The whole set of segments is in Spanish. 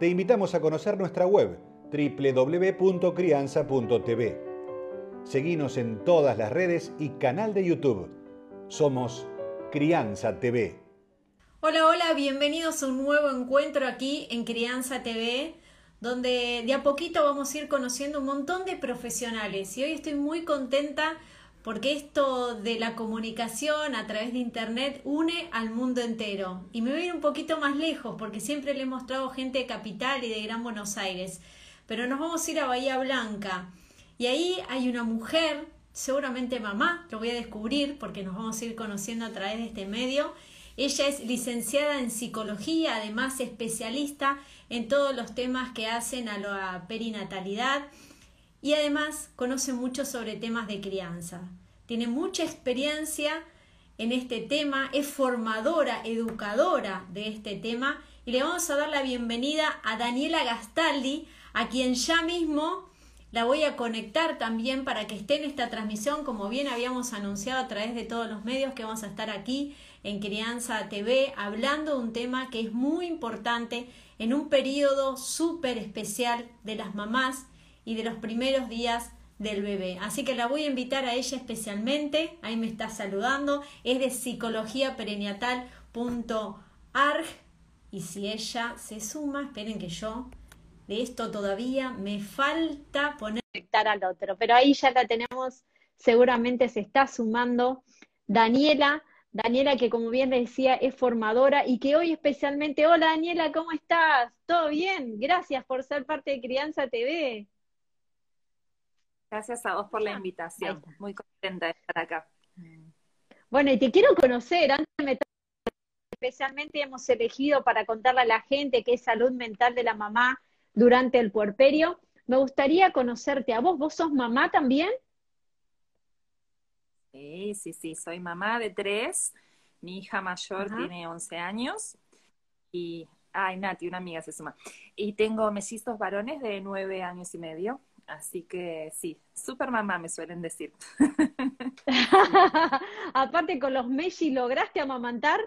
te invitamos a conocer nuestra web www.crianza.tv. Seguinos en todas las redes y canal de YouTube. Somos Crianza TV. Hola, hola, bienvenidos a un nuevo encuentro aquí en Crianza TV, donde de a poquito vamos a ir conociendo un montón de profesionales. Y hoy estoy muy contenta porque esto de la comunicación a través de Internet une al mundo entero. Y me voy a ir un poquito más lejos, porque siempre le he mostrado gente de Capital y de Gran Buenos Aires, pero nos vamos a ir a Bahía Blanca. Y ahí hay una mujer, seguramente mamá, lo voy a descubrir porque nos vamos a ir conociendo a través de este medio. Ella es licenciada en psicología, además especialista en todos los temas que hacen a la perinatalidad y además conoce mucho sobre temas de crianza. Tiene mucha experiencia en este tema, es formadora, educadora de este tema y le vamos a dar la bienvenida a Daniela Gastaldi, a quien ya mismo la voy a conectar también para que esté en esta transmisión, como bien habíamos anunciado a través de todos los medios que vamos a estar aquí en Crianza TV hablando de un tema que es muy importante en un periodo súper especial de las mamás y de los primeros días del bebé. Así que la voy a invitar a ella especialmente, ahí me está saludando, es de psicologiaperinatal.arg y si ella se suma, esperen que yo de esto todavía me falta poner al otro, pero ahí ya la tenemos, seguramente se está sumando Daniela, Daniela que como bien decía es formadora y que hoy especialmente, hola Daniela, ¿cómo estás? ¿Todo bien? Gracias por ser parte de Crianza TV. Gracias a vos por la invitación. Muy contenta de estar acá. Bueno, y te quiero conocer, antes de meter, especialmente hemos elegido para contarle a la gente qué es salud mental de la mamá durante el puerperio. Me gustaría conocerte a vos. ¿Vos sos mamá también? Sí, sí, sí, soy mamá de tres. Mi hija mayor tiene 11 años y, ay, Nati, una amiga se suma. Y tengo mellizos varones de nueve años y medio. Así que sí, super mamá me suelen decir. Aparte con los Messi, ¿lograste amamantar?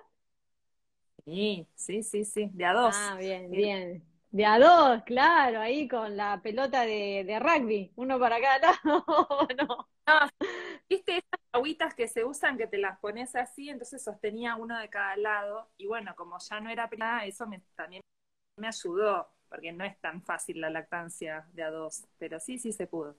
Sí, sí, sí, sí, de a dos. Ah, bien, bien. De a dos, claro, ahí con la pelota de, de rugby, uno para cada lado, no. no. Viste esas agüitas que se usan que te las pones así, entonces sostenía uno de cada lado, y bueno, como ya no era pelada, eso me, también me ayudó porque no es tan fácil la lactancia de a dos, pero sí, sí se pudo.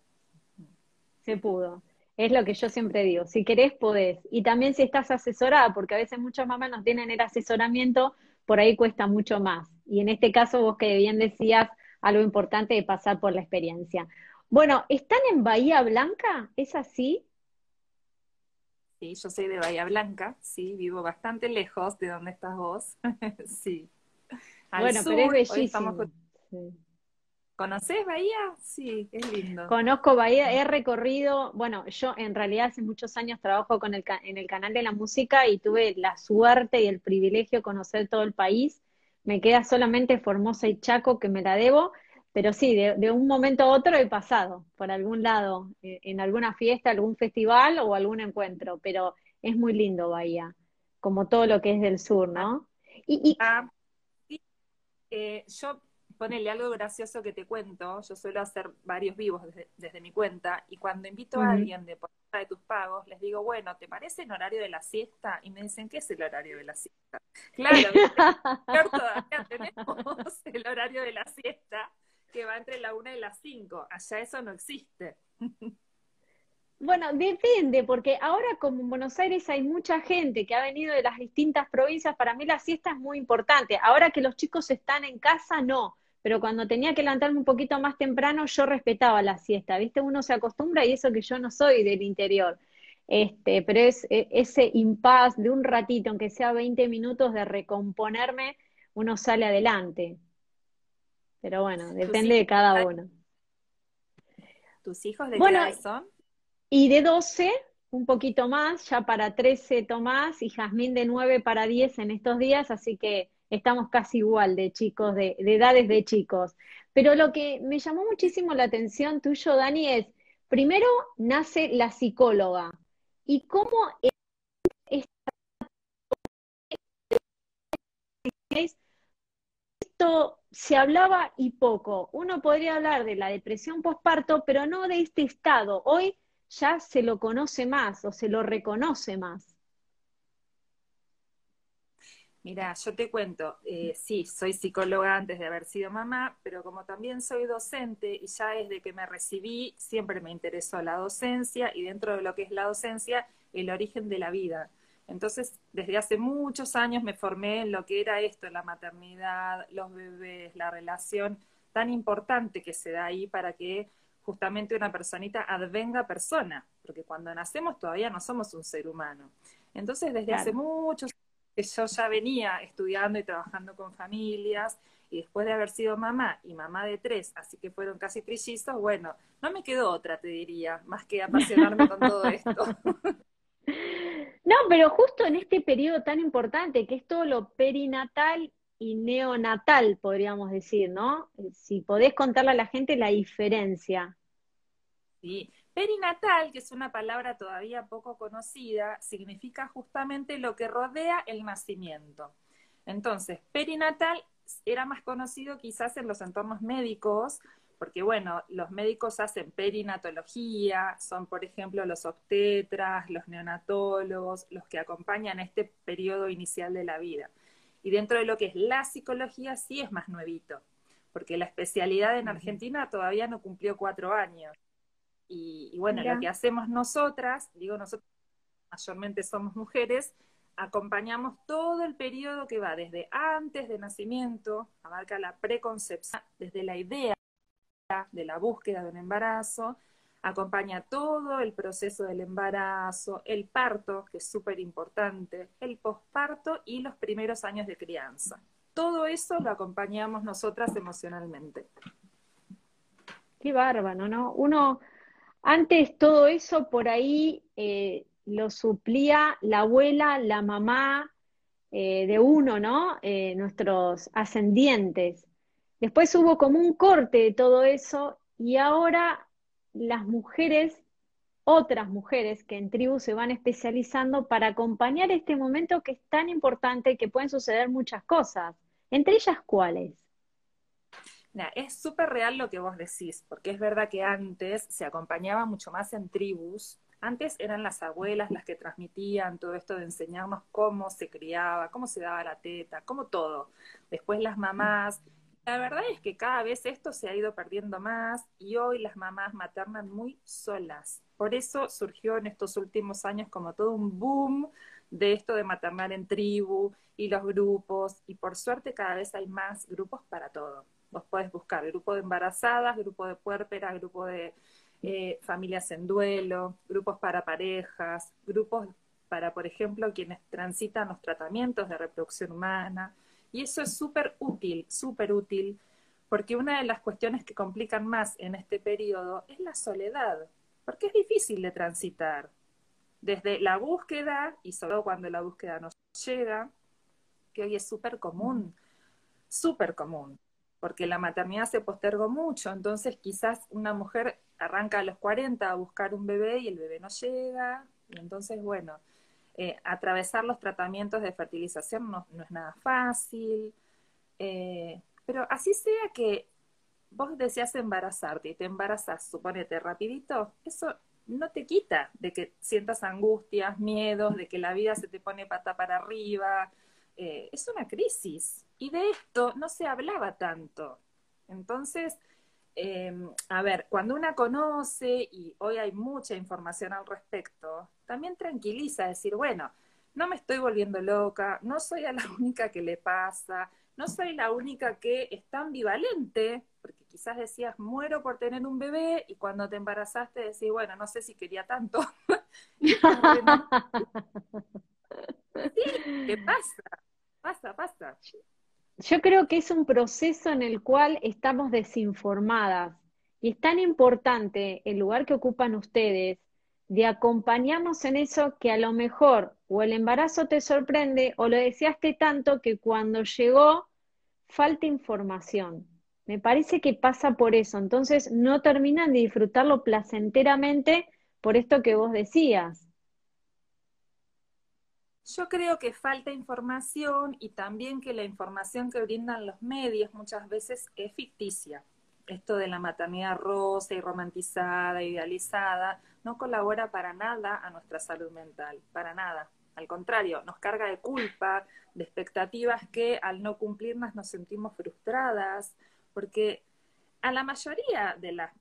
Se pudo. Es lo que yo siempre digo, si querés podés. Y también si estás asesorada, porque a veces muchas mamás no tienen el asesoramiento, por ahí cuesta mucho más. Y en este caso vos que bien decías algo importante de pasar por la experiencia. Bueno, ¿están en Bahía Blanca? ¿Es así? Sí, yo soy de Bahía Blanca, sí, vivo bastante lejos de donde estás vos, sí. bueno, pero es bellísimo. ¿Conoces Bahía? Sí, es lindo. Conozco Bahía, he recorrido, bueno, yo en realidad hace muchos años trabajo con el, en el canal de la música y tuve la suerte y el privilegio de conocer todo el país. Me queda solamente Formosa y Chaco que me la debo, pero sí, de, un momento a otro he pasado por algún lado, eh, en alguna fiesta, algún festival o algún encuentro, pero es muy lindo Bahía, como todo lo que es del sur, ¿no? Y, ah, eh, yo ponele algo gracioso que te cuento, yo suelo hacer varios vivos desde, mi cuenta, y cuando invito a alguien de por de tus pagos, les digo, bueno, ¿te parece el horario de la siesta? Y me dicen, ¿qué es el horario de la siesta? Claro, todavía tenemos el horario de la siesta que va entre la una y las cinco. Allá eso no existe. Bueno, depende, porque ahora como en Buenos Aires hay mucha gente que ha venido de las distintas provincias, para mí la siesta es muy importante. Ahora que los chicos están en casa, no, pero cuando tenía que levantarme un poquito más temprano, yo respetaba la siesta, ¿viste? Uno se acostumbra y eso que yo no soy del interior. Este, pero es e, ese impas de un ratito, aunque sea 20 minutos de recomponerme, uno sale adelante. Pero bueno, depende de cada uno. ¿Tus hijos de qué edad son? Y de 12, un poquito más, ya para 13 Tomás y Jazmín de 9 para 10 en estos días, así que estamos casi igual de chicos, de, de edades de chicos. Pero lo que me llamó muchísimo la atención tuyo, Dani, es, primero nace la psicóloga. ¿Y cómo esto se hablaba y poco? Uno podría hablar de la depresión postparto, pero no de este estado. Hoy ya se lo conoce más o se lo reconoce más. Mira, yo te cuento, eh, sí, soy psicóloga antes de haber sido mamá, pero como también soy docente y ya desde que me recibí siempre me interesó la docencia y dentro de lo que es la docencia, el origen de la vida. Entonces, desde hace muchos años me formé en lo que era esto, la maternidad, los bebés, la relación tan importante que se da ahí para que justamente una personita advenga persona, porque cuando nacemos todavía no somos un ser humano. Entonces, desde hace muchos yo ya venía estudiando y trabajando con familias, y después de haber sido mamá y mamá de tres, así que fueron casi trillizos, bueno, no me quedó otra, te diría, más que apasionarme con todo esto. No, pero justo en este periodo tan importante, que es todo lo perinatal y neonatal, podríamos decir, ¿no? Si podés contarle a la gente la diferencia. Sí, Perinatal, que es una palabra todavía poco conocida, significa justamente lo que rodea el nacimiento. Entonces, perinatal era más conocido quizás en los entornos médicos, porque bueno, los médicos hacen perinatología, son por ejemplo los obstetras, los neonatólogos, los que acompañan este periodo inicial de la vida. Y dentro de lo que es la psicología sí es más nuevito, porque la especialidad en Argentina todavía no cumplió cuatro años. Y, bueno, lo que hacemos nosotras, digo nosotros, mayormente somos mujeres, acompañamos todo el periodo que va desde antes de nacimiento, abarca la preconcepción, desde la idea de la búsqueda de un embarazo, acompaña todo el proceso del embarazo, el parto, que es súper importante, el posparto y los primeros años de crianza. Todo eso lo acompañamos nosotras emocionalmente. Qué bárbaro, ¿no? Uno antes todo eso por ahí eh, lo suplía la abuela, la mamá eh, de uno, ¿no? Eh, nuestros ascendientes. Después hubo como un corte de todo eso y ahora las mujeres, otras mujeres que en tribu se van especializando para acompañar este momento que es tan importante que pueden suceder muchas cosas. Entre ellas, ¿cuáles? Es súper real lo que vos decís, porque es verdad que antes se acompañaba mucho más en tribus. Antes eran las abuelas las que transmitían todo esto de enseñarnos cómo se criaba, cómo se daba la teta, cómo todo. Después las mamás. La verdad es que cada vez esto se ha ido perdiendo más y hoy las mamás maternan muy solas. Por eso surgió en estos últimos años como todo un boom de esto de maternar en tribu y los grupos y por suerte cada vez hay más grupos para todo. Vos podés buscar grupo de embarazadas, grupo de puérperas, grupo de eh, familias en duelo, grupos para parejas, grupos para, por ejemplo, quienes transitan los tratamientos de reproducción humana. Y eso es súper útil, súper útil, porque una de las cuestiones que complican más en este periodo es la soledad, porque es difícil de transitar. Desde la búsqueda, y sobre todo cuando la búsqueda nos llega, que hoy es súper común, súper común porque la maternidad se postergó mucho, entonces quizás una mujer arranca a los 40 a buscar un bebé y el bebé no llega, y entonces, bueno, eh, atravesar los tratamientos de fertilización no, es nada fácil, eh, pero así sea que vos deseas embarazarte y te embarazas, suponete, rapidito, eso no te quita de que sientas angustias, miedos, de que la vida se te pone pata para arriba, eh, es una crisis y de esto no se hablaba tanto. Entonces, em, a ver, cuando una conoce y hoy hay mucha información al respecto, también tranquiliza decir, bueno, no me estoy volviendo loca, no soy a la única que le pasa, no soy la única que está ambivalente, porque quizás decías, muero por tener un bebé, y cuando te embarazaste decís, bueno, no sé si quería tanto. ¿qué pasa? Pasa, pasa. yo creo que es un proceso en el cual estamos desinformadas y es tan importante el lugar que ocupan ustedes de acompañarnos en eso que a lo mejor o el embarazo te sorprende o lo deseaste tanto que cuando llegó falta información. Me parece que pasa por eso, entonces no terminan de disfrutarlo placenteramente por esto que vos decías. Yo creo que falta información y también que la información que brindan los medios muchas veces es ficticia. Esto de la maternidad rosa y romantizada, idealizada, no colabora para nada a nuestra salud mental, para nada. Al contrario, nos carga de culpa, de expectativas que al no cumplirlas nos sentimos frustradas, porque a la mayoría de las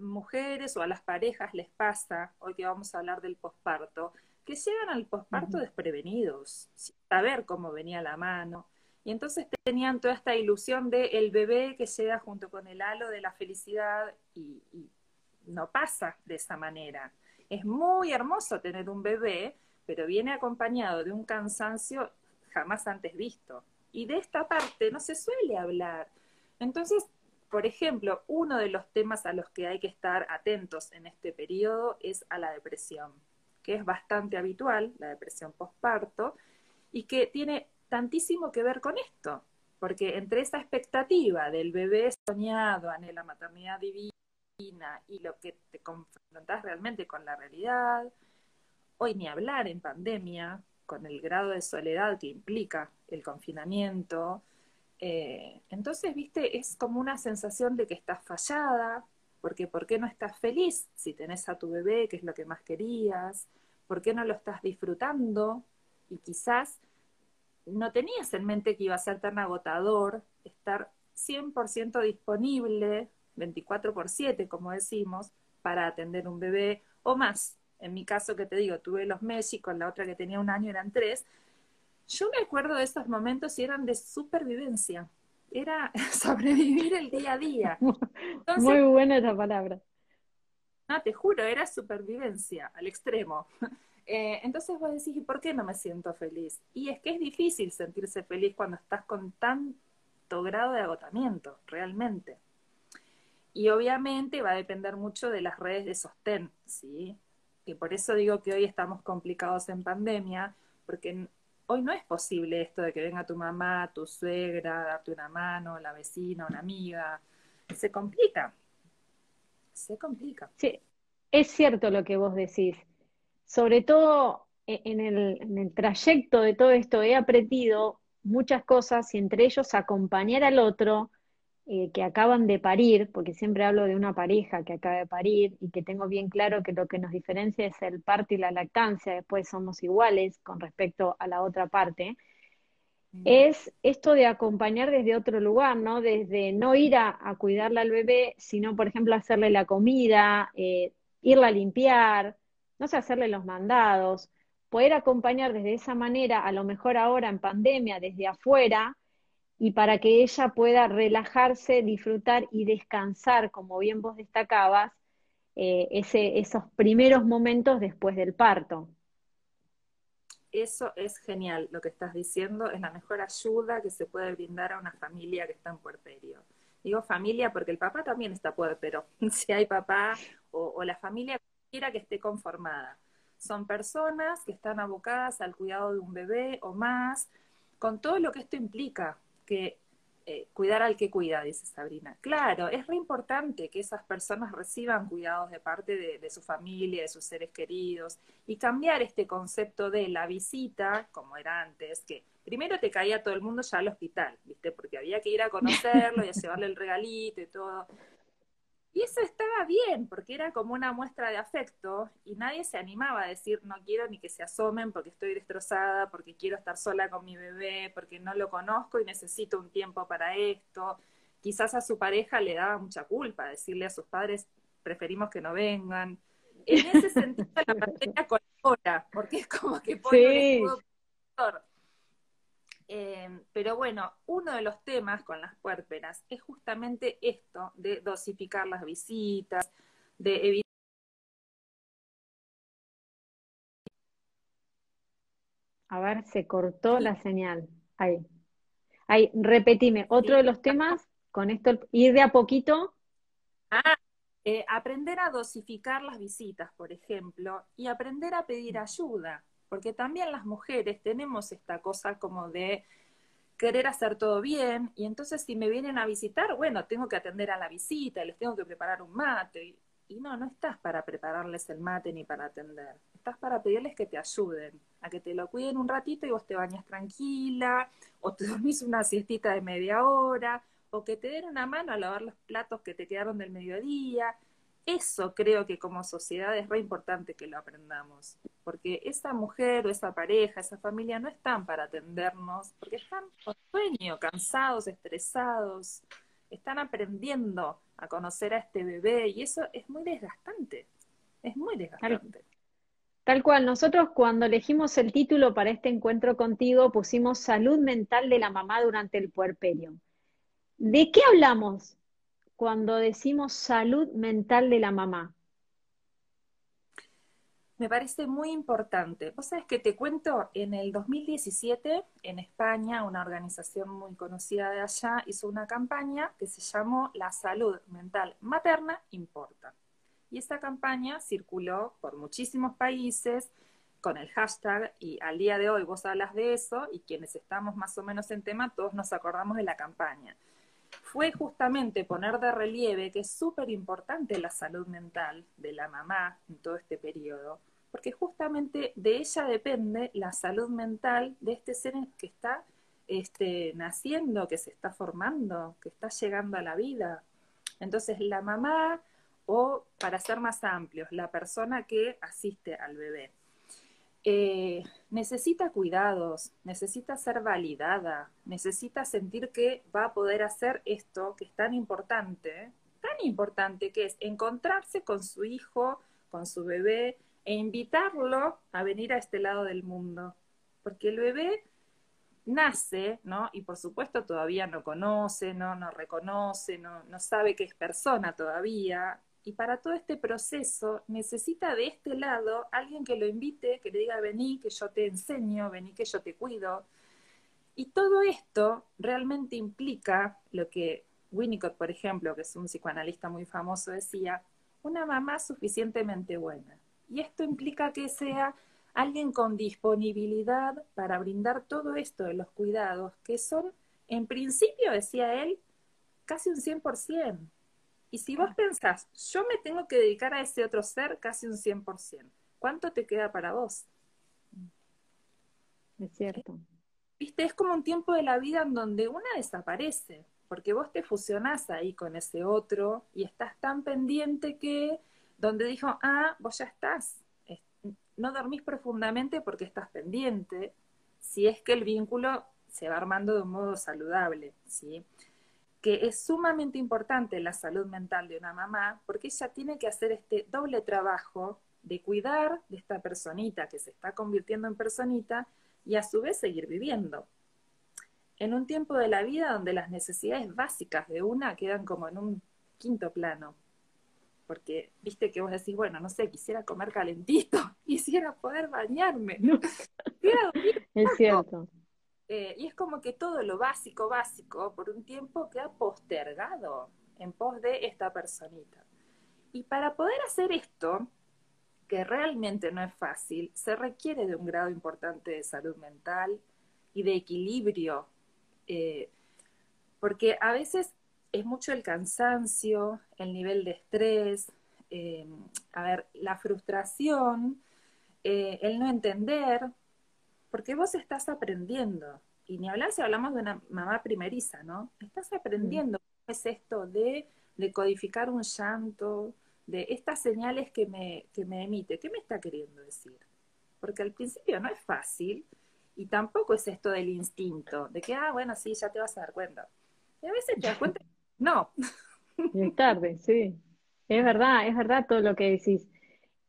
mujeres o a las parejas les pasa, hoy que vamos a hablar del posparto, que llegan al posparto desprevenidos, sin saber cómo venía la mano. Y entonces tenían toda esta ilusión de el bebé que llega junto con el halo de la felicidad y, y no pasa de esa manera. Es muy hermoso tener un bebé, pero viene acompañado de un cansancio jamás antes visto. Y de esta parte no se suele hablar. Entonces, por ejemplo, uno de los temas a los que hay que estar atentos en este periodo es a la depresión que es bastante habitual, la depresión postparto, y que tiene tantísimo que ver con esto, porque entre esa expectativa del bebé soñado, la maternidad divina y lo que te confrontas realmente con la realidad, hoy ni hablar en pandemia, con el grado de soledad que implica el confinamiento, eh, entonces, viste, es como una sensación de que estás fallada, porque ¿por qué no estás feliz si tenés a tu bebé, que es lo que más querías? ¿Por qué no lo estás disfrutando? Y quizás no tenías en mente que iba a ser tan agotador estar 100% disponible, 24 por 7, como decimos, para atender un bebé o más. En mi caso, que te digo, tuve los meses con la otra que tenía un año eran tres. Yo me acuerdo de esos momentos y eran de supervivencia era sobrevivir el día a día. Muy buena esa palabra. No, te juro, era supervivencia al extremo. Eh, entonces vos decís, ¿y por qué no me siento feliz? Y es que es difícil sentirse feliz cuando estás con tanto grado de agotamiento, realmente. Y obviamente va a depender mucho de las redes de sostén, ¿sí? Y por eso digo que hoy estamos complicados en pandemia, porque hoy no es posible esto de que venga tu mamá, tu suegra, darte una mano, la vecina, una amiga. Se complica. Se complica. Sí, es cierto lo que vos decís. Sobre todo e, en el, trayecto de todo esto he aprendido muchas cosas y entre ellos acompañar al otro eh, que acaban de parir, porque siempre hablo de una pareja que acaba de parir y que tengo bien claro que lo que nos diferencia es el parto y la lactancia, después somos iguales con respecto a la otra parte, mm. es esto de acompañar desde otro lugar, ¿no? Desde no ir a, cuidarle al bebé, sino, por ejemplo, hacerle la comida, eh, irla a limpiar, no sé, hacerle los mandados, poder acompañar desde esa manera, a lo mejor ahora en pandemia, desde afuera, y para que ella pueda relajarse, disfrutar y descansar, como bien vos destacabas, eh, esos primeros momentos después del parto. Eso es genial lo que estás diciendo, es la mejor ayuda que se puede brindar a una familia que está en puerperio. Digo familia porque el papá también está puerpero, si hay papá o, o la familia quiera que esté conformada. Son personas que están abocadas al cuidado de un bebé o más, con todo lo que esto implica, que eh, cuidar al que cuida, dice Sabrina. Claro, es re importante que esas personas reciban cuidados de parte de, su familia, de sus seres queridos, y cambiar este concepto de la visita, como era antes, que primero te caía todo el mundo ya al hospital, ¿viste? Porque había que ir a conocerlo y a llevarle el regalito y todo. Y eso estaba bien, porque era como una muestra de afecto y nadie se animaba a decir no quiero ni que se asomen porque estoy destrozada, porque quiero estar sola con mi bebé, porque no lo conozco y necesito un tiempo para esto. Quizás a su pareja le daba mucha culpa decirle a sus padres preferimos que no vengan. En ese sentido la pandemia colabora, porque es como que pone un Em, pero bueno, uno de los temas con las puérperas es justamente esto de dosificar las visitas, de evitar... A ver, se cortó la señal. Ahí. Ahí, repetime, otro de los temas, con esto, ir de a poquito. Ah, eh, aprender a dosificar las visitas, por ejemplo, y aprender a pedir ayuda, porque también las mujeres tenemos esta cosa como de querer hacer todo bien, y entonces si me vienen a visitar, bueno, tengo que atender a la visita, les tengo que preparar un mate, y no, no estás para prepararles el mate ni para atender, estás para pedirles que te ayuden, a que te lo cuiden un ratito y vos te bañas tranquila, o te dormís una siestita de media hora, o que te den una mano a lavar los platos que te quedaron del mediodía. Eso creo que como sociedad es re importante que lo aprendamos, porque esa mujer o esa pareja, esa familia no están para atendernos, porque están con sueño, cansados, estresados, están aprendiendo a conocer a este bebé y eso es muy desgastante, es muy desgastante. Tal cual, nosotros cuando elegimos el título para este encuentro contigo pusimos salud mental de la mamá durante el puerperio. ¿De qué hablamos cuando decimos salud mental de la mamá? Me parece muy importante. Vos sabés que te cuento, en el 2017, en España, una organización muy conocida de allá hizo una campaña que se llamó La salud mental materna importa. Y esa campaña circuló por muchísimos países con el hashtag y al día de hoy vos hablas de eso y quienes estamos más o menos en tema, todos nos acordamos de la campaña. Fue justamente poner de relieve que es súper importante la salud mental de la mamá en todo este periodo, porque justamente de ella depende la salud mental de este ser que está este, naciendo, que se está formando, que está llegando a la vida. Entonces la mamá o, para ser más amplios, la persona que asiste al bebé. Eh, necesita cuidados, necesita ser validada, necesita sentir que va a poder hacer esto que es tan importante, tan importante que es encontrarse con su hijo, con su bebé e invitarlo a venir a este lado del mundo. Porque el bebé nace, ¿no? Y por supuesto todavía no conoce, no, no reconoce, no, no sabe que es persona todavía, y para todo este proceso necesita de este lado alguien que lo invite, que le diga, vení, que yo te enseño, vení, que yo te cuido. Y todo esto realmente implica lo que Winnicott, por ejemplo, que es un psicoanalista muy famoso, decía, una mamá suficientemente buena. Y esto implica que sea alguien con disponibilidad para brindar todo esto de los cuidados, que son, en principio, decía él, casi un 100%. Y si vos pensás, yo me tengo que dedicar a ese otro ser casi un 100%, ¿cuánto te queda para vos? Es cierto. Viste, es como un tiempo de la vida en donde una desaparece, porque vos te fusionás ahí con ese otro y estás tan pendiente que donde dijo, ah, vos ya estás, no dormís profundamente porque estás pendiente, si es que el vínculo se va armando de un modo saludable, ¿sí? Que es sumamente importante la salud mental de una mamá, porque ella tiene que hacer este doble trabajo de cuidar de esta personita que se está convirtiendo en personita y a su vez seguir viviendo. En un tiempo de la vida donde las necesidades básicas de una quedan como en un quinto plano. Porque viste que vos decís, bueno, no sé, quisiera comer calentito, quisiera poder bañarme. es cierto. Eh, y es como que todo lo básico, básico, por un tiempo queda postergado en pos de esta personita. Y para poder hacer esto, que realmente no es fácil, se requiere de un grado importante de salud mental y de equilibrio, eh, porque a veces es mucho el cansancio, el nivel de estrés, eh, a ver, la frustración, el no entender, porque vos estás aprendiendo. Y ni hablar si hablamos de una mamá primeriza, ¿no? Estás aprendiendo cómo es esto de, de, codificar un llanto, de estas señales que me, que me emite. ¿Qué me está queriendo decir? Porque al principio no es fácil y tampoco es esto del instinto, de que, ah, bueno, sí, ya te vas a dar cuenta. Y a veces te das cuenta, no. Es tarde, sí. Es verdad, es verdad todo lo que decís.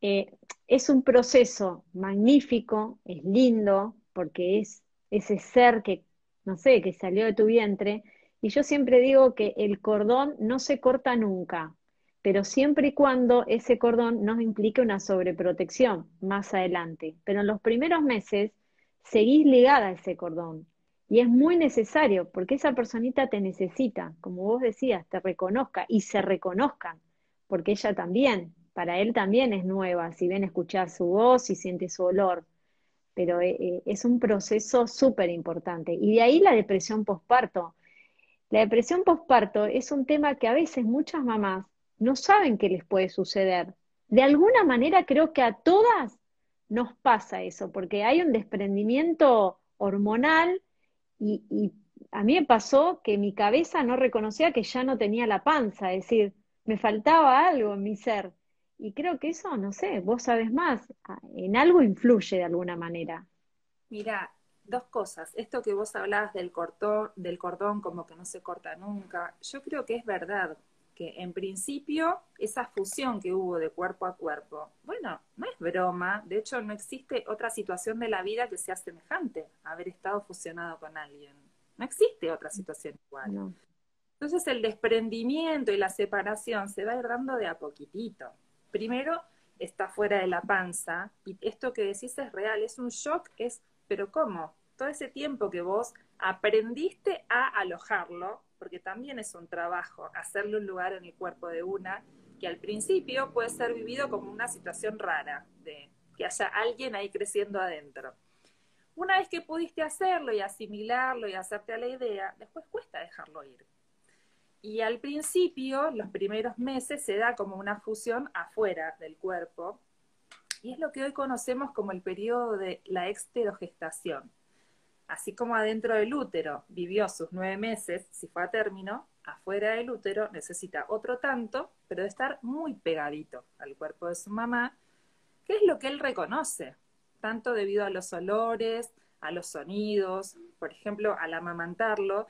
Eh, es un proceso magnífico, es lindo, porque es ese ser que, no sé, que salió de tu vientre. Y yo siempre digo que el cordón no se corta nunca, pero siempre y cuando ese cordón no implique una sobreprotección más adelante. Pero en los primeros meses seguís ligada a ese cordón. Y es muy necesario, porque esa personita te necesita, como vos decías, te reconozca y se reconozcan, porque ella también, para él también es nueva, si bien escuchar su voz y siente su olor, pero eh, eh, es un proceso súper importante. Y de ahí la depresión postparto. La depresión postparto es un tema que a veces muchas mamás no saben qué les puede suceder. De alguna manera creo que a todas nos pasa eso, porque hay un desprendimiento hormonal y, a mí me pasó que mi cabeza no reconocía que ya no tenía la panza, es decir, me faltaba algo en mi ser. Y creo que eso, no sé, vos sabes más, en algo influye de alguna manera. Mira, dos cosas. Esto que vos hablabas del cordón, del cordón como que no se corta nunca, yo creo que es verdad que en principio esa fusión que hubo de cuerpo a cuerpo, bueno, no es broma, de hecho no existe otra situación de la vida que sea semejante a haber estado fusionado con alguien. No existe otra situación igual. Entonces el desprendimiento y la separación se va a ir dando de a poquitito. Primero está fuera de la panza y esto que decís es real, es un shock, es, pero ¿cómo? Todo ese tiempo que vos aprendiste a alojarlo, porque también es un trabajo hacerle un lugar en el cuerpo de una que al principio puede ser vivido como una situación rara, de que haya alguien ahí creciendo adentro. Una vez que pudiste hacerlo y asimilarlo y hacerte a la idea, después cuesta dejarlo ir. Y al principio, los primeros meses, se da como una fusión afuera del cuerpo, y es lo que hoy conocemos como el periodo de la exterogestación. Así como adentro del útero vivió sus nueve meses, si fue a término, afuera del útero necesita otro tanto, pero de estar muy pegadito al cuerpo de su mamá, que es lo que él reconoce, tanto debido a los olores, a los sonidos, por ejemplo, al amamantarlo,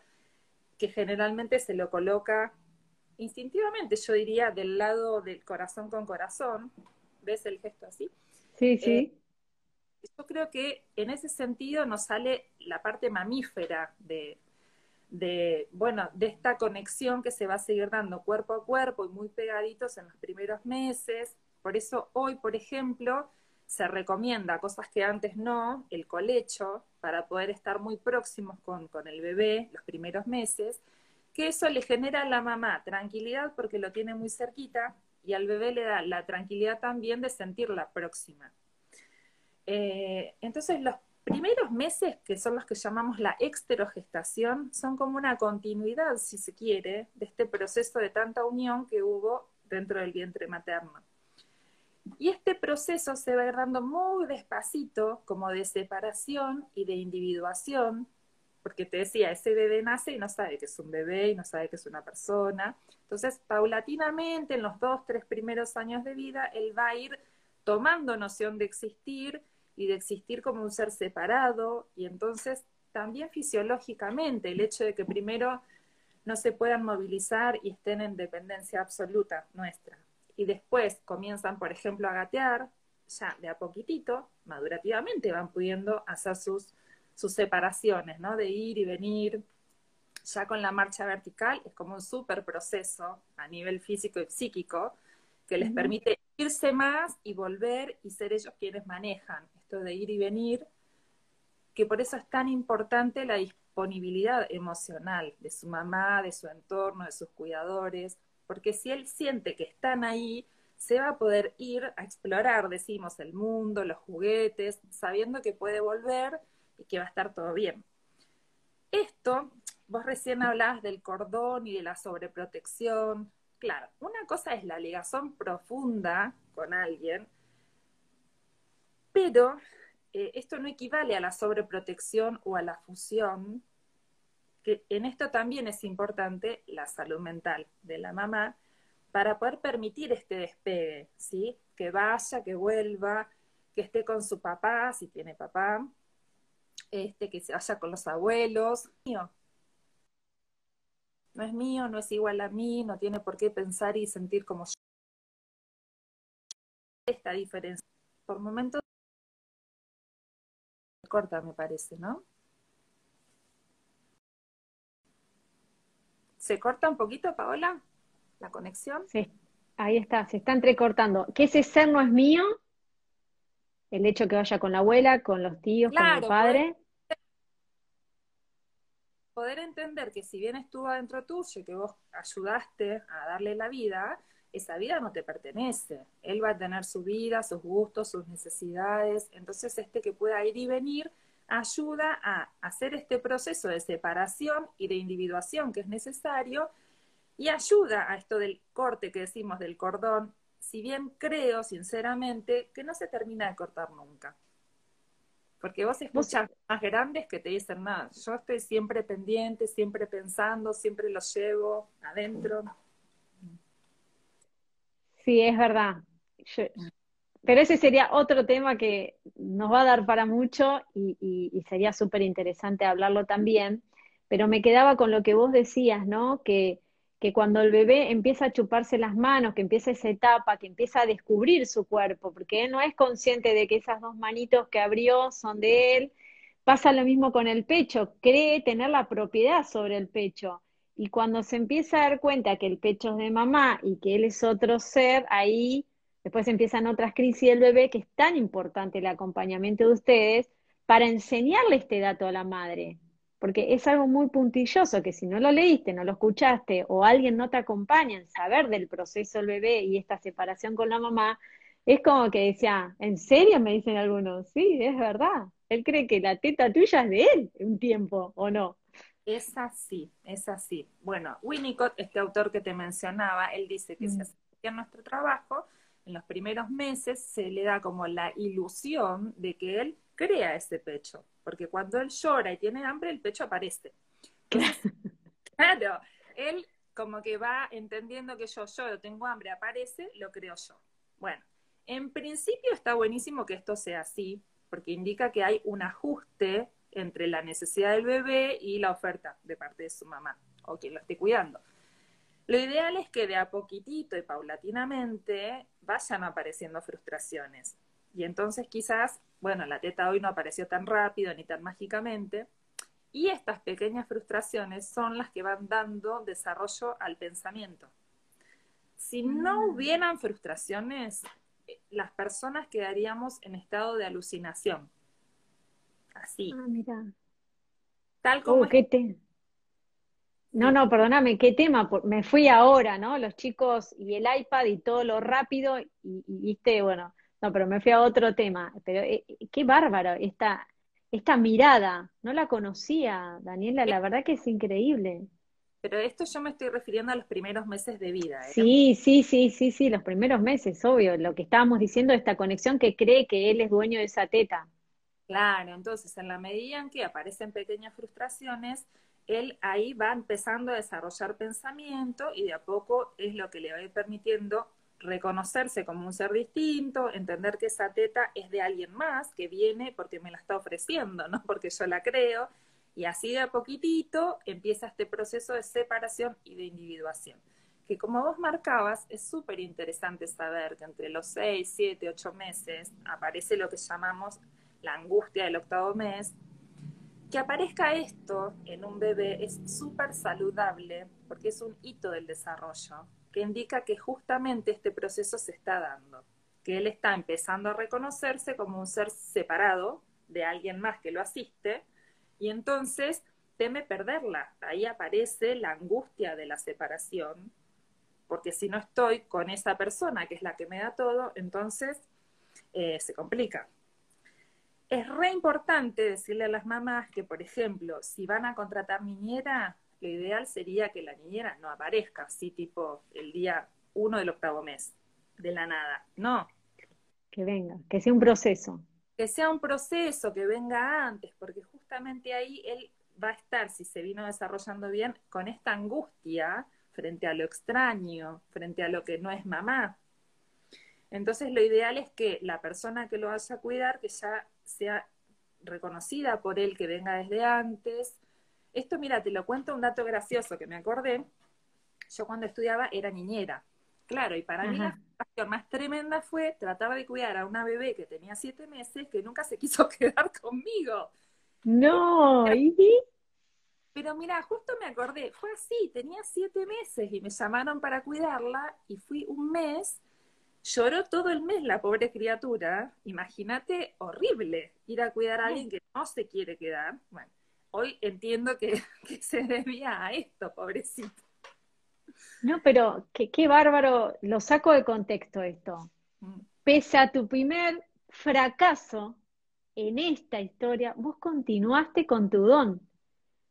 que generalmente se lo coloca instintivamente, yo diría, del lado del corazón con corazón. ¿Ves el gesto así? Sí, sí. Eh, yo creo que en ese sentido nos sale la parte mamífera de, de, bueno, de esta conexión que se va a seguir dando cuerpo a cuerpo y muy pegaditos en los primeros meses. Por eso hoy, por ejemplo, se recomienda, cosas que antes no, el colecho, para poder estar muy próximos con, con el bebé los primeros meses, que eso le genera a la mamá tranquilidad porque lo tiene muy cerquita y al bebé le da la tranquilidad también de sentirla próxima. Eh, entonces, los primeros meses, que son los que llamamos la exterogestación, son como una continuidad, si se quiere, de este proceso de tanta unión que hubo dentro del vientre materno. Y este proceso se va dando muy despacito, como de separación y de individuación, porque te decía, ese bebé nace y no sabe que es un bebé y no sabe que es una persona. Entonces, paulatinamente, en los dos, tres primeros años de vida, él va a ir tomando noción de existir y de existir como un ser separado, y entonces también fisiológicamente el hecho de que primero no se puedan movilizar y estén en dependencia absoluta nuestra, y después comienzan, por ejemplo, a gatear, ya de a poquitito, madurativamente van pudiendo hacer sus, sus separaciones, ¿no? De ir y venir. Ya con la marcha vertical es como un súper proceso a nivel físico y psíquico que les permite irse más y volver y ser ellos quienes manejan de ir y venir, que por eso es tan importante la disponibilidad emocional de su mamá, de su entorno, de sus cuidadores, porque si él siente que están ahí, se va a poder ir a explorar, decimos, el mundo, los juguetes, sabiendo que puede volver y que va a estar todo bien. Esto, vos recién hablabas del cordón y de la sobreprotección. Claro, una cosa es la ligación profunda con alguien, pero eh, esto no equivale a la sobreprotección o a la fusión, que en esto también es importante la salud mental de la mamá para poder permitir este despegue, ¿sí? Que vaya, que vuelva, que esté con su papá, si tiene papá, este, que se vaya con los abuelos. Mío. No es mío, no es igual a mí, no tiene por qué pensar y sentir como yo. Esta diferencia. Por momentos corta, me parece, ¿no? ¿Se corta un poquito, Paola, la conexión? Sí, ahí está, se está entrecortando. ¿Que ese ser no es mío? El hecho que vaya con la abuela, con los tíos, con el padre. poder entender que si bien estuvo adentro tuyo, que vos ayudaste a darle la vida, esa vida no te pertenece. Él va a tener su vida, sus gustos, sus necesidades. Entonces, este que pueda ir y venir ayuda a hacer este proceso de separación y de individuación que es necesario y ayuda a esto del corte que decimos del cordón, si bien creo sinceramente que no se termina de cortar nunca. Porque vos escuchas más grandes que te dicen nada. Yo estoy siempre pendiente, siempre pensando, siempre lo llevo adentro. Sí, es verdad. Pero ese sería otro tema que nos va a dar para mucho y, sería súper interesante hablarlo también. Pero me quedaba con lo que vos decías, ¿no? Que, que cuando el bebé empieza a chuparse las manos, que empieza esa etapa, que empieza a descubrir su cuerpo, porque él no es consciente de que esas dos manitos que abrió son de él, pasa lo mismo con el pecho, cree tener la propiedad sobre el pecho. Y cuando se empieza a dar cuenta que el pecho es de mamá y que él es otro ser, ahí después empiezan otras crisis del bebé, que es tan importante el acompañamiento de ustedes para enseñarle este dato a la madre. Porque es algo muy puntilloso que si no lo leíste, no lo escuchaste o alguien no te acompaña en saber del proceso del bebé y esta separación con la mamá, es como que decía, ¿en serio? Me dicen algunos, sí, es verdad. Él cree que la teta tuya es de él un tiempo, ¿o no? Es así, es así. Bueno, Winnicott, este autor que te mencionaba, él dice que si se nuestro trabajo, en los primeros meses se le da como la ilusión de que él crea ese pecho, porque cuando él llora y tiene hambre, el pecho aparece. claro, él como que va entendiendo que yo lloro, tengo hambre, aparece, lo creo yo. Bueno, en principio está buenísimo que esto sea así, porque indica que hay un ajuste entre la necesidad del bebé y la oferta de parte de su mamá o quien lo esté cuidando. Lo ideal es que de a poquitito y paulatinamente vayan apareciendo frustraciones. Y entonces quizás, bueno, la teta hoy no apareció tan rápido ni tan mágicamente. Y estas pequeñas frustraciones son las que van dando desarrollo al pensamiento. Si no mm. hubieran frustraciones, eh, las personas quedaríamos en estado de alucinación así. Ah, mira. Tal como... Uh, no, no, perdóname, ¿qué tema? Me fui ahora, ¿no? Los chicos y el iPad y todo lo rápido y, viste, bueno, no, pero me fui a otro tema. Pero eh, eh, qué bárbaro esta, esta mirada, no la conocía, Daniela, la verdad que es increíble. Pero esto yo me estoy refiriendo a los primeros meses de vida. ¿eh? Sí, sí, sí, sí, sí, los primeros meses, obvio. Lo que estábamos diciendo, esta conexión que cree que él es dueño de esa teta. Claro, entonces en la medida en que aparecen pequeñas frustraciones, él ahí va empezando a desarrollar pensamiento y de a poco es lo que le va permitiendo reconocerse como un ser distinto, entender que esa teta es de alguien más que viene porque me la está ofreciendo, no porque yo la creo, y así de a poquitito empieza este proceso de separación y de individuación. Que como vos marcabas, es súper interesante saber que entre los 6, 7, 8 meses aparece lo que llamamos la angustia del octavo mes, que aparezca esto en un bebé es súper saludable porque es un hito del desarrollo que indica que justamente este proceso se está dando, que él está empezando a reconocerse como un ser separado de alguien más que lo asiste y entonces teme perderla. Ahí aparece la angustia de la separación, porque si no estoy con esa persona que es la que me da todo, entonces eh, se complica es re importante decirle a las mamás que, por ejemplo, si van a contratar niñera, lo ideal sería que la niñera no aparezca así tipo el día uno del octavo mes, de la nada. No. Que venga, que sea un proceso. Que sea un proceso, que venga antes, porque justamente ahí él va a estar, si se vino desarrollando bien, con esta angustia frente a lo extraño, frente a lo que no es mamá. Entonces lo ideal es que la persona que lo vaya a cuidar, que ya sea reconocida por él, que venga desde antes. Esto, mira, te lo cuento un dato gracioso que me acordé. Yo cuando estudiaba era niñera. Claro, y para mí la situación más tremenda fue tratar de cuidar a una bebé que tenía siete meses que nunca se quiso quedar conmigo. No, ¿y? Pero mira, justo me acordé, fue así, tenía siete meses y me llamaron para cuidarla y fui un mes Lloró todo el mes la pobre criatura. Imagínate, horrible ir a cuidar a alguien que no se quiere quedar. Bueno, hoy entiendo que, se debía a esto, pobrecito. No, pero qué, qué bárbaro, lo saco de contexto esto. Mm. Pese a tu primer fracaso en esta historia, vos continuaste con tu don.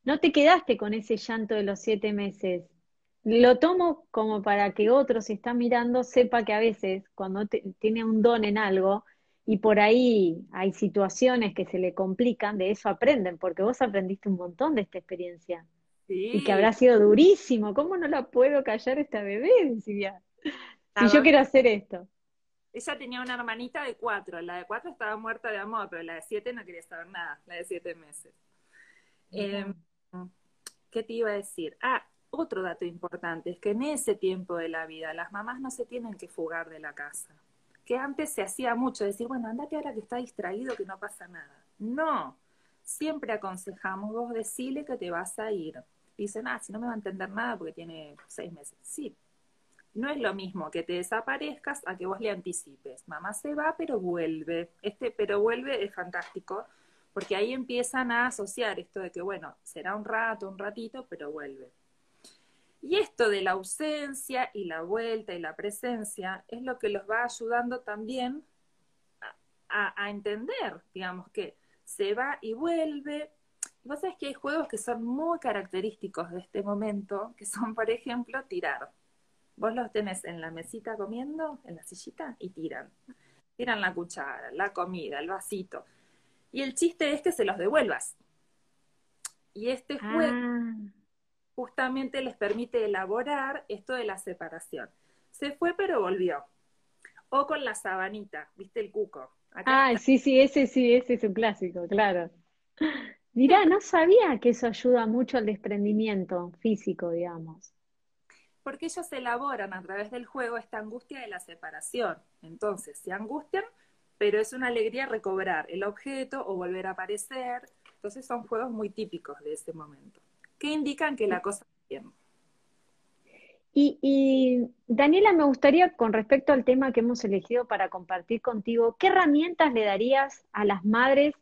No te quedaste con ese llanto de los siete meses. Lo tomo como para que otros, si están mirando, sepa que a veces cuando tiene un don en algo, y por ahí hay situaciones que se le complican, de eso aprenden, porque vos aprendiste un montón de esta experiencia. Y que habrá sido durísimo. ¿Cómo no la puedo callar esta bebé? Decía. Si yo quiero hacer esto. Ella tenía una hermanita de cuatro. La de cuatro estaba muerta de amor, pero la de siete no quería saber nada. La de siete meses. Em, ¿Qué te iba a decir? Ah, otro dato importante es que en ese tiempo de la vida las mamás no se tienen que fugar de la casa que antes se hacía mucho, decir, bueno, andate ahora que está distraído, que no pasa nada. No, siempre aconsejamos, vos decile que te vas a ir. Dicen, ah, si no me va a entender nada porque tiene seis meses. Sí, no es lo mismo que te desaparezcas a que vos le anticipes. Mamá se va, pero vuelve. Este pero vuelve es fantástico, porque ahí empiezan a asociar esto de que, bueno, será un rato, un ratito, pero vuelve. Y esto de la ausencia y la vuelta y la presencia es lo que los va ayudando también a, entender, digamos, que se va y vuelve. Vos sabés que hay juegos que son muy característicos de este momento, que son, por ejemplo, tirar. Vos los tenés en la mesita comiendo, en la sillita, y tiran. Tiran la cuchara, la comida, el vasito. Y el chiste es que se los devuelvas. Y este juego ah justamente les permite elaborar esto de la separación. Se fue pero volvió. O con la sabanita, ¿viste el cuco? ah, sí, sí, ese sí, ese es un clásico, claro. Mirá, no sabía que eso ayuda mucho al desprendimiento físico, digamos. Porque ellos elaboran a través del juego esta angustia de la separación. Entonces, se angustian, pero es una alegría recobrar el objeto o volver a aparecer. Entonces, son juegos muy típicos de ese momento que indican que la cosa está bien. Y, Daniela, me gustaría, con respecto al tema que hemos elegido para compartir contigo, ¿qué herramientas le darías a las madres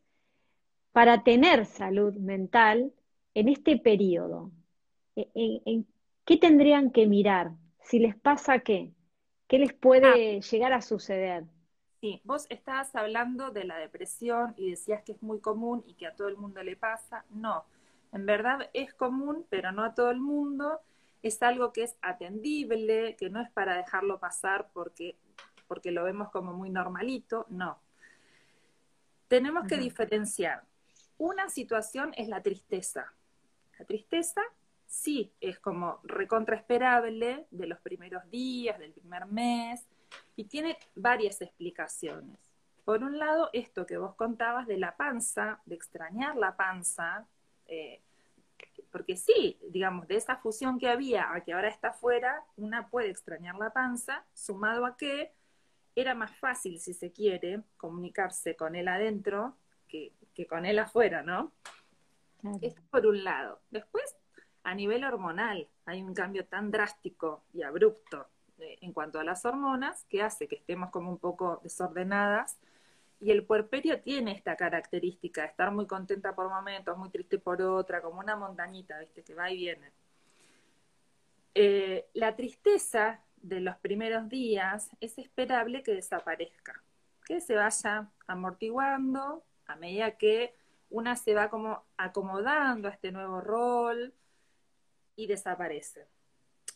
para tener salud mental en este periodo? ¿En, qué tendrían que mirar? Si les pasa qué, ¿qué les puede ah. llegar a suceder? Sí, vos estabas hablando de la depresión y decías que es muy común y que a todo el mundo le pasa. No, en verdad es común, pero no a todo el mundo. Es algo que es atendible, que no es para dejarlo pasar porque, porque lo vemos como muy normalito, no. Tenemos que diferenciar. Una situación es la tristeza. La tristeza sí es como recontraesperable de los primeros días, del primer mes, y tiene varias explicaciones. Por un lado, esto que vos contabas de la panza, de extrañar la panza, eh, porque sí, digamos, de esa fusión que había a que ahora está fuera, una puede extrañar la panza, sumado a que era más fácil, si se quiere, comunicarse con él adentro que, con él afuera, ¿no? Esto por un lado. Después, a nivel hormonal, hay un cambio tan drástico y abrupto eh, en cuanto a las hormonas que hace que estemos como un poco desordenadas y el puerperio tiene esta característica de estar muy contenta por momentos, muy triste por otra, como una montañita, ¿viste? Que va y viene. Eh, la tristeza de los primeros días es esperable que desaparezca, que se vaya amortiguando a medida que una se va como acomodando a este nuevo rol y desaparece.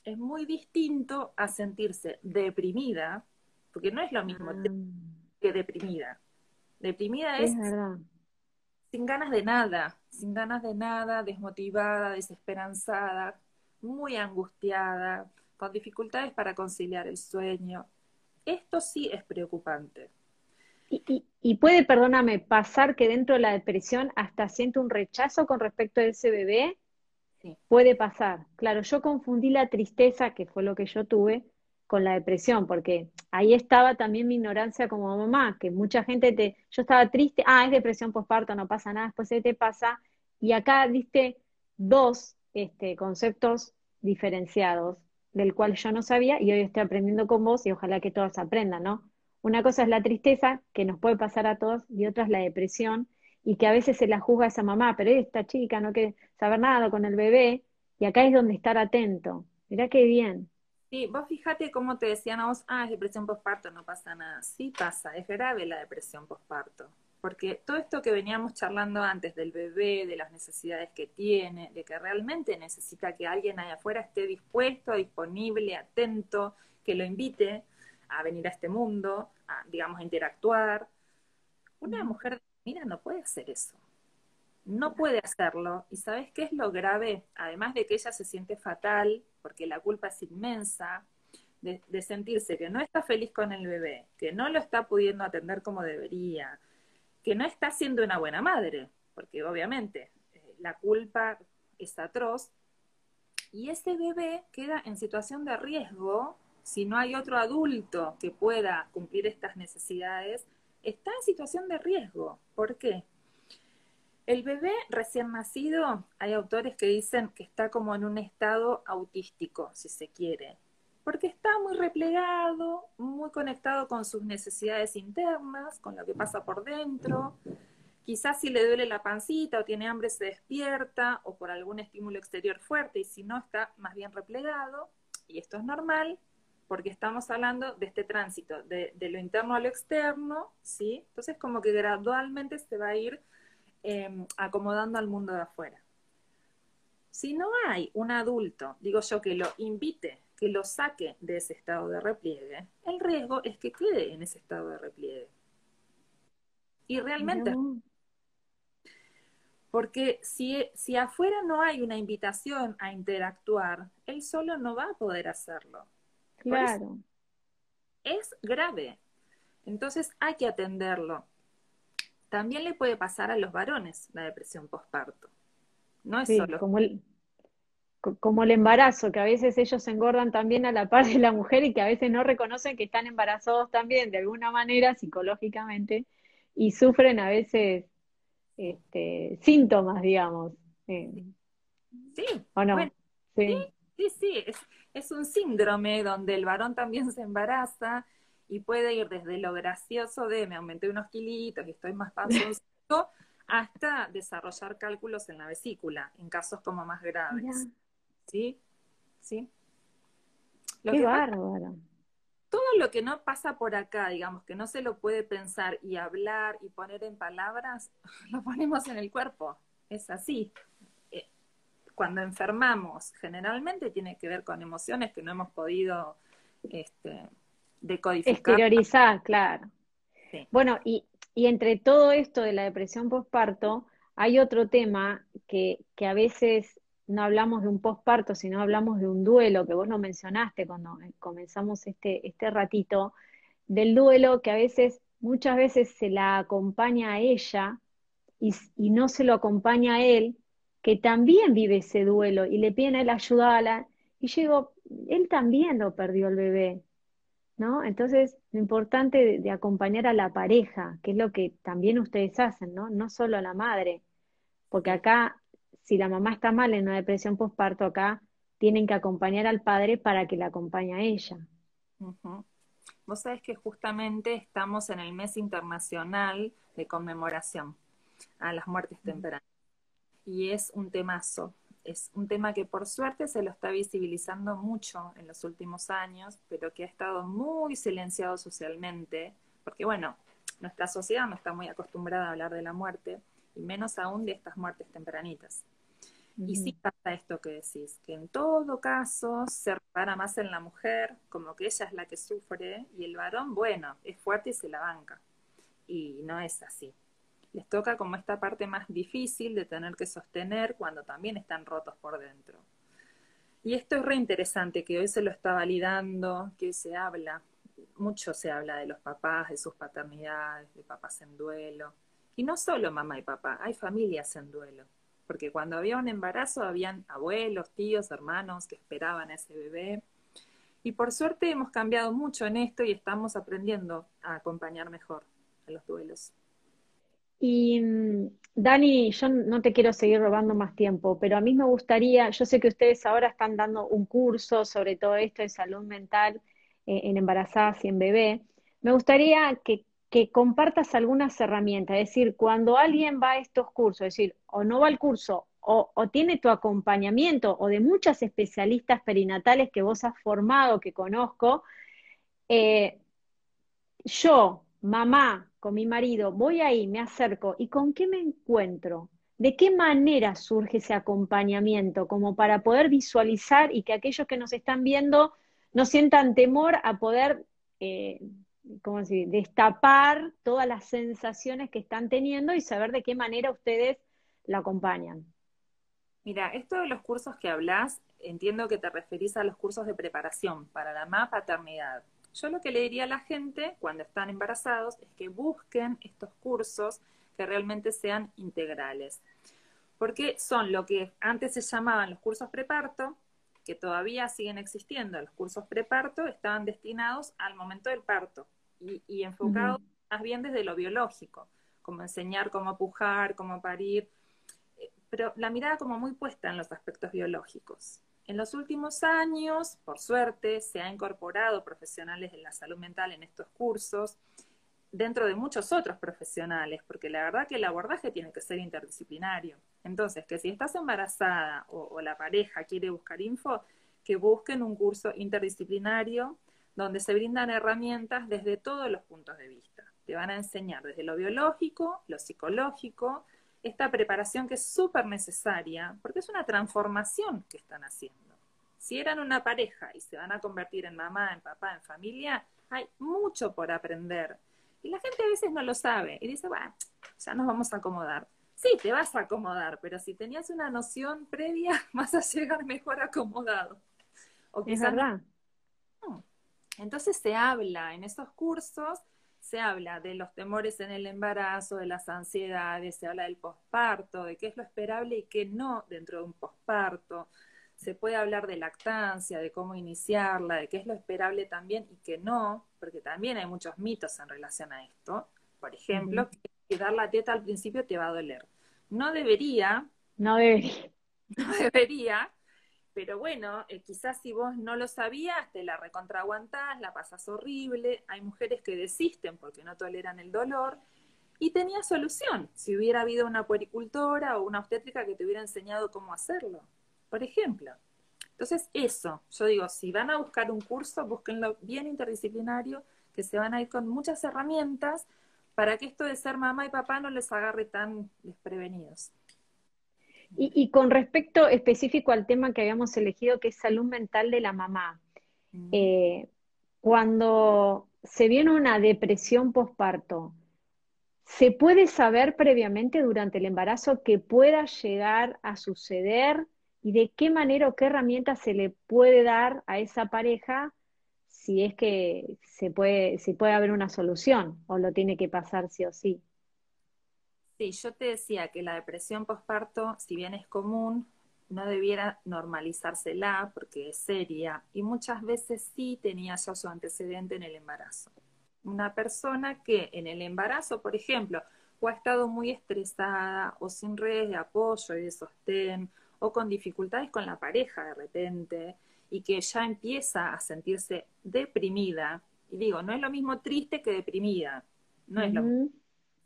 Es muy distinto a sentirse deprimida, porque no es lo mismo ah. que deprimida. Deprimida es, sin ganas de nada, sin ganas de nada, desmotivada, desesperanzada, muy angustiada, con dificultades para conciliar el sueño. Esto sí es preocupante. Y, puede, perdóname, pasar que dentro de la depresión hasta siente un rechazo con respecto a ese bebé. Sí. Puede pasar. Claro, yo confundí la tristeza, que fue lo que yo tuve, con la depresión, porque ahí estaba también mi ignorancia como mamá, que mucha gente te, yo estaba triste, ah, es depresión postparto, no pasa nada, después se te pasa, y acá diste dos este, conceptos diferenciados, del cual yo no sabía y hoy estoy aprendiendo con vos y ojalá que todos aprendan, ¿no? Una cosa es la tristeza, que nos puede pasar a todos, y otra es la depresión, y que a veces se la juzga a esa mamá, pero esta chica no quiere saber nada con el bebé, y acá es donde estar atento. Mirá qué bien. Sí, vos fíjate cómo te decían a vos, ah, es depresión postparto, no pasa nada. Sí pasa, es grave la depresión postparto. Porque todo esto que veníamos charlando antes del bebé, de las necesidades que tiene, de que realmente necesita que alguien allá afuera esté dispuesto, disponible, atento, que lo invite a venir a este mundo, a, digamos, a interactuar. Una mujer, mira, no puede hacer eso. No puede hacerlo. ¿Y sabes qué es lo grave? Además de que ella se siente fatal, porque la culpa es inmensa, de, sentirse que no está feliz con el bebé, que no lo está pudiendo atender como debería, que no está siendo una buena madre, porque obviamente eh, la culpa es atroz, y ese bebé queda en situación de riesgo si no hay otro adulto que pueda cumplir estas necesidades, está en situación de riesgo. ¿Por qué? El bebé recién nacido, hay autores que dicen que está como en un estado autístico, si se quiere, porque está muy replegado, muy conectado con sus necesidades internas, con lo que pasa por dentro. Quizás si le duele la pancita o tiene hambre se despierta o por algún estímulo exterior fuerte y si no está más bien replegado. Y esto es normal porque estamos hablando de este tránsito, de, lo interno a lo externo, ¿sí? Entonces como que gradualmente se va a ir Em, acomodando al mundo de afuera. Si no hay un adulto, digo yo, que lo invite, que lo saque de ese estado de repliegue, el riesgo es que quede en ese estado de repliegue. Y realmente, porque si, si afuera no hay una invitación a interactuar, él solo no va a poder hacerlo. Claro. Es grave. Entonces hay que atenderlo. También le puede pasar a los varones la depresión postparto. No es solo. Como el, como el embarazo, que a veces ellos engordan también a la par de la mujer y que a veces no reconocen que están embarazados también de alguna manera psicológicamente y sufren a veces este, síntomas, digamos. Eh, sí. ¿O no? sí, sí, sí, Es, es un síndrome donde el varón también se embaraza y puede ir desde lo gracioso de me aumenté unos kilitos y estoy más panzoncito hasta desarrollar cálculos en la vesícula, en casos como más graves. ¿Sí? ¿Sí? Qué bárbaro. todo lo que no pasa por acá, digamos, que no se lo puede pensar y hablar y poner en palabras, lo ponemos en el cuerpo. Es así. Eh, cuando enfermamos, generalmente tiene que ver con emociones que no hemos podido este, Exteriorizar, claro. Bueno, y, entre todo esto de la depresión postparto, hay otro tema que, que a veces no hablamos de un postparto, sino hablamos de un duelo, que vos no mencionaste cuando comenzamos este, este ratito, del duelo que a veces, muchas veces se la acompaña a ella y, y no se lo acompaña a él, que también vive ese duelo y le piden a él ayudarla. Y yo digo, él también lo perdió el bebé, ¿no? Entonces, lo importante de, acompañar a la pareja, que es lo que también ustedes hacen, ¿no? No solo a la madre, porque acá, si la mamá está mal en una depresión postparto, acá tienen que acompañar al padre para que la acompañe a ella. Vos sabés que justamente estamos en el mes internacional de conmemoración a las muertes tempranas. Y es un temazo, es un tema que por suerte se lo está visibilizando mucho en los últimos años, pero que ha estado muy silenciado socialmente, porque bueno, nuestra sociedad no está muy acostumbrada a hablar de la muerte, y menos aún de estas muertes tempranitas. Y sí pasa esto que decís, que en todo caso se repara más en la mujer, como que ella es la que sufre, y el varón, bueno, es fuerte y se la banca. Y no es así les toca como esta parte más difícil de tener que sostener cuando también están rotos por dentro. Y esto es re interesante, que hoy se lo está validando, que hoy se habla, mucho se habla de los papás, de sus paternidades, de papás en duelo. Y no solo mamá y papá, hay familias en duelo. Porque cuando había un embarazo, habían abuelos, tíos, hermanos que esperaban a ese bebé. Y por suerte hemos cambiado mucho en esto y estamos aprendiendo a acompañar mejor a los duelos. Y mm, Dani, yo no te quiero seguir robando más tiempo, pero a mí me gustaría, yo sé que ustedes ahora están dando un curso sobre todo esto de salud mental eh, en embarazadas y en bebé. Me gustaría que, compartas algunas herramientas. Es decir, cuando alguien va a estos cursos, es decir, o no va al curso, o, tiene tu acompañamiento, o de muchas especialistas perinatales que vos has formado, que conozco, eh, yo, mamá, con mi marido, voy ahí, me acerco, ¿y con qué me encuentro? ¿De qué manera surge ese acompañamiento? Como para poder visualizar y que aquellos que nos están viendo no sientan temor a poder eh, ¿cómo destapar todas las sensaciones que están teniendo y saber de qué manera ustedes la acompañan. Mira, esto de los cursos que hablas, entiendo que te referís a los cursos de preparación para la más paternidad. Yo lo que le diría a la gente cuando están embarazados es que busquen estos cursos que realmente sean integrales. Porque son lo que antes se llamaban los cursos preparto, que todavía siguen existiendo, los cursos preparto estaban destinados al momento del parto y, enfocados más bien desde lo biológico, como enseñar cómo pujar, cómo parir, eh, pero la mirada como muy puesta en los aspectos biológicos. En los últimos años, por suerte, se ha incorporado profesionales de la salud mental en estos cursos, dentro de muchos otros profesionales, porque la verdad que el abordaje tiene que ser interdisciplinario. Entonces, que si estás embarazada o, la pareja quiere buscar info, que busquen un curso interdisciplinario donde se brindan herramientas desde todos los puntos de vista. Te van a enseñar desde lo biológico, lo psicológico, esta preparación que es súper necesaria, porque es una transformación que están haciendo. Si eran una pareja y se van a convertir en mamá, en papá, en familia, hay mucho por aprender. Y la gente a veces no lo sabe y dice, bueno, ya nos vamos a acomodar. Sí, te vas a acomodar, pero si tenías una noción previa, vas a llegar mejor acomodado. O es verdad. Entonces se habla en esos cursos, se habla de los temores en el embarazo, de las ansiedades, se habla del posparto, de qué es lo esperable y qué no dentro de un posparto. Se puede hablar de lactancia, de cómo iniciarla, de qué es lo esperable también y qué no, porque también hay muchos mitos en relación a esto. Por ejemplo, que dar la teta al principio te va a doler. No debería. No debería. No debería, pero bueno, eh, quizás si vos no lo sabías, te la recontraguantás, la pasas horrible. Hay mujeres que desisten porque no toleran el dolor. Y tenía solución si hubiera habido una puericultora o una obstétrica que te hubiera enseñado cómo hacerlo, por ejemplo. Entonces, eso, yo digo, si van a buscar un curso, búsquenlo bien interdisciplinario, que se van a ir con muchas herramientas para que esto de ser mamá y papá no les agarre tan desprevenidos. Y, con respecto específico al tema que habíamos elegido, que es salud mental de la mamá, mm. eh, cuando se viene una depresión postparto, ¿se puede saber previamente durante el embarazo que pueda llegar a suceder y de qué manera o qué herramienta se le puede dar a esa pareja si es que se puede, si puede haber una solución o lo tiene que pasar sí o sí? Sí, yo te decía que la depresión postparto, si bien es común, no debiera normalizársela porque es seria y muchas veces sí tenía ya su antecedente en el embarazo. Una persona que en el embarazo, por ejemplo, o ha estado muy estresada o sin redes de apoyo y de sostén o con dificultades con la pareja de repente y que ya empieza a sentirse deprimida, y digo, no es lo mismo triste que deprimida, no es lo mismo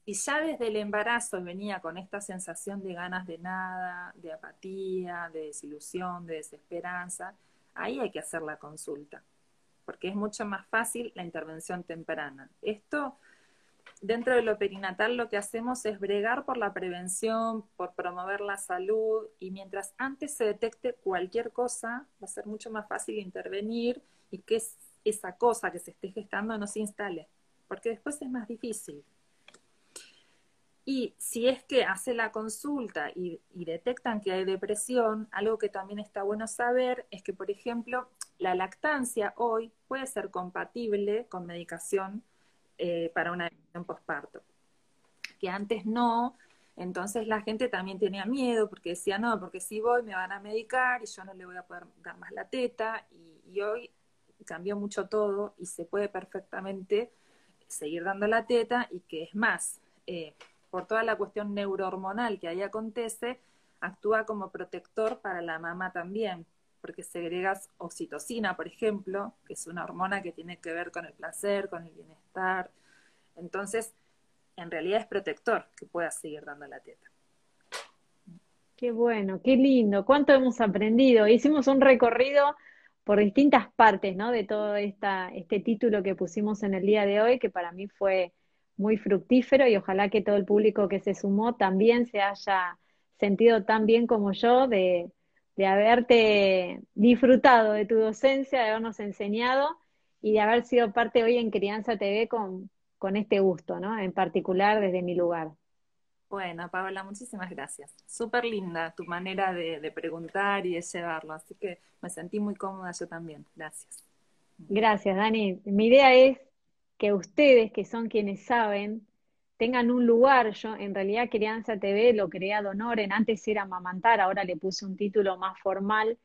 y ya desde el embarazo venía con esta sensación de ganas de nada, de apatía, de desilusión, de desesperanza, ahí hay que hacer la consulta, porque es mucho más fácil la intervención temprana. Esto, dentro de lo perinatal, lo que hacemos es bregar por la prevención, por promover la salud, y mientras antes se detecte cualquier cosa, va a ser mucho más fácil intervenir y que esa cosa que se esté gestando no se instale, porque después es más difícil. Y si es que hace la consulta y, detectan que hay depresión, algo que también está bueno saber es que, por ejemplo, la lactancia hoy puede ser compatible con medicación eh, para una depresión postparto, que antes no, entonces la gente también tenía miedo porque decía, no, porque si voy me van a medicar y yo no le voy a poder dar más la teta y, hoy cambió mucho todo y se puede perfectamente seguir dando la teta y que es más, eh, por toda la cuestión neurohormonal que ahí acontece, actúa como protector para la mamá también, porque segregas oxitocina, por ejemplo, que es una hormona que tiene que ver con el placer, con el bienestar, Entonces, en realidad es protector que puedas seguir dando la teta. Qué bueno, qué lindo, cuánto hemos aprendido. Hicimos un recorrido por distintas partes, ¿no? De todo esta, este título que pusimos en el día de hoy, que para mí fue muy fructífero y ojalá que todo el público que se sumó también se haya sentido tan bien como yo de, de haberte disfrutado de tu docencia, de habernos enseñado y de haber sido parte hoy en Crianza TV con, con este gusto, ¿no? En particular desde mi lugar. Bueno, Paola, muchísimas gracias. Súper linda tu manera de, de, preguntar y de llevarlo, así que me sentí muy cómoda yo también. Gracias. Gracias, Dani. Mi idea es que ustedes, que son quienes saben, tengan un lugar. Yo en realidad Crianza TV lo creé ad honorem, antes era Mamantar, ahora le puse un título más formal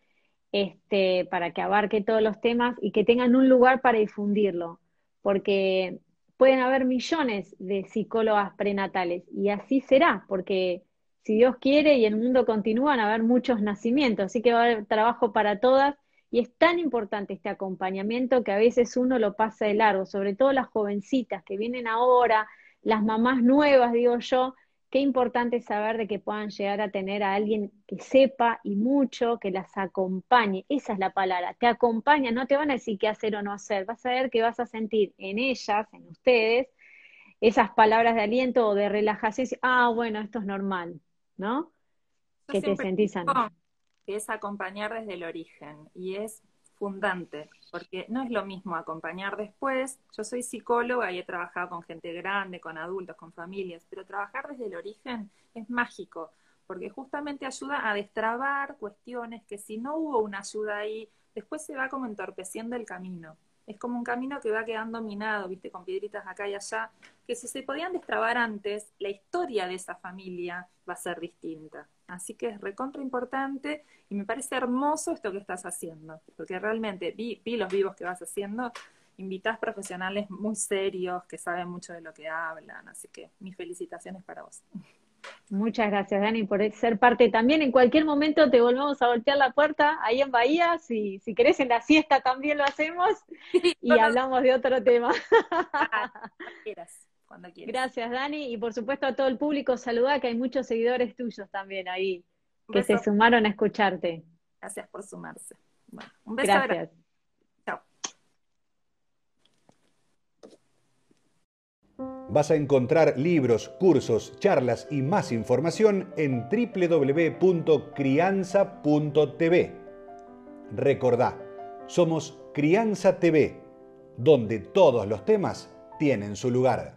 este, para que abarque todos los temas y que tengan un lugar para difundirlo, porque pueden haber millones de psicólogas prenatales y así será, porque si Dios quiere y el mundo continúa, van a haber muchos nacimientos, así que va a haber trabajo para todas y es tan importante este acompañamiento que a veces uno lo pasa de largo, sobre todo las jovencitas que vienen ahora, las mamás nuevas, digo yo, qué importante saber de que puedan llegar a tener a alguien que sepa y mucho, que las acompañe. Esa es la palabra, te acompaña, no te van a decir qué hacer o no hacer, vas a ver que vas a sentir en ellas, en ustedes, esas palabras de aliento o de relajación, ah, bueno, esto es normal, ¿no? que te sentís. Es acompañar desde el origen y es fundante, porque no es lo mismo acompañar después. Yo soy psicóloga y he trabajado con gente grande, con adultos, con familias, pero trabajar desde el origen es mágico, porque justamente ayuda a destrabar cuestiones que si no hubo una ayuda ahí, después se va como entorpeciendo el camino. Es como un camino que va quedando minado, viste, con piedritas acá y allá, que si se podían destrabar antes, la historia de esa familia va a ser distinta. Así que es recontra importante y me parece hermoso esto que estás haciendo, porque realmente vi, los vivos que vas haciendo, invitas profesionales muy serios que saben mucho de lo que hablan, así que mis felicitaciones para vos. Muchas gracias, Dani, por ser parte también. En cualquier momento te volvemos a voltear la puerta ahí en Bahía. Si, si querés en la siesta también lo hacemos y hablamos de otro tema. Ah, quieras cuando quieras. Gracias, Dani. Y por supuesto a todo el público, saluda que hay muchos seguidores tuyos también ahí que se sumaron a escucharte. Gracias por sumarse. Bueno, un beso. Gracias. Chao. Vas a encontrar libros, cursos, charlas y más información en www.crianza.tv. Recordá, somos Crianza TV, donde todos los temas tienen su lugar.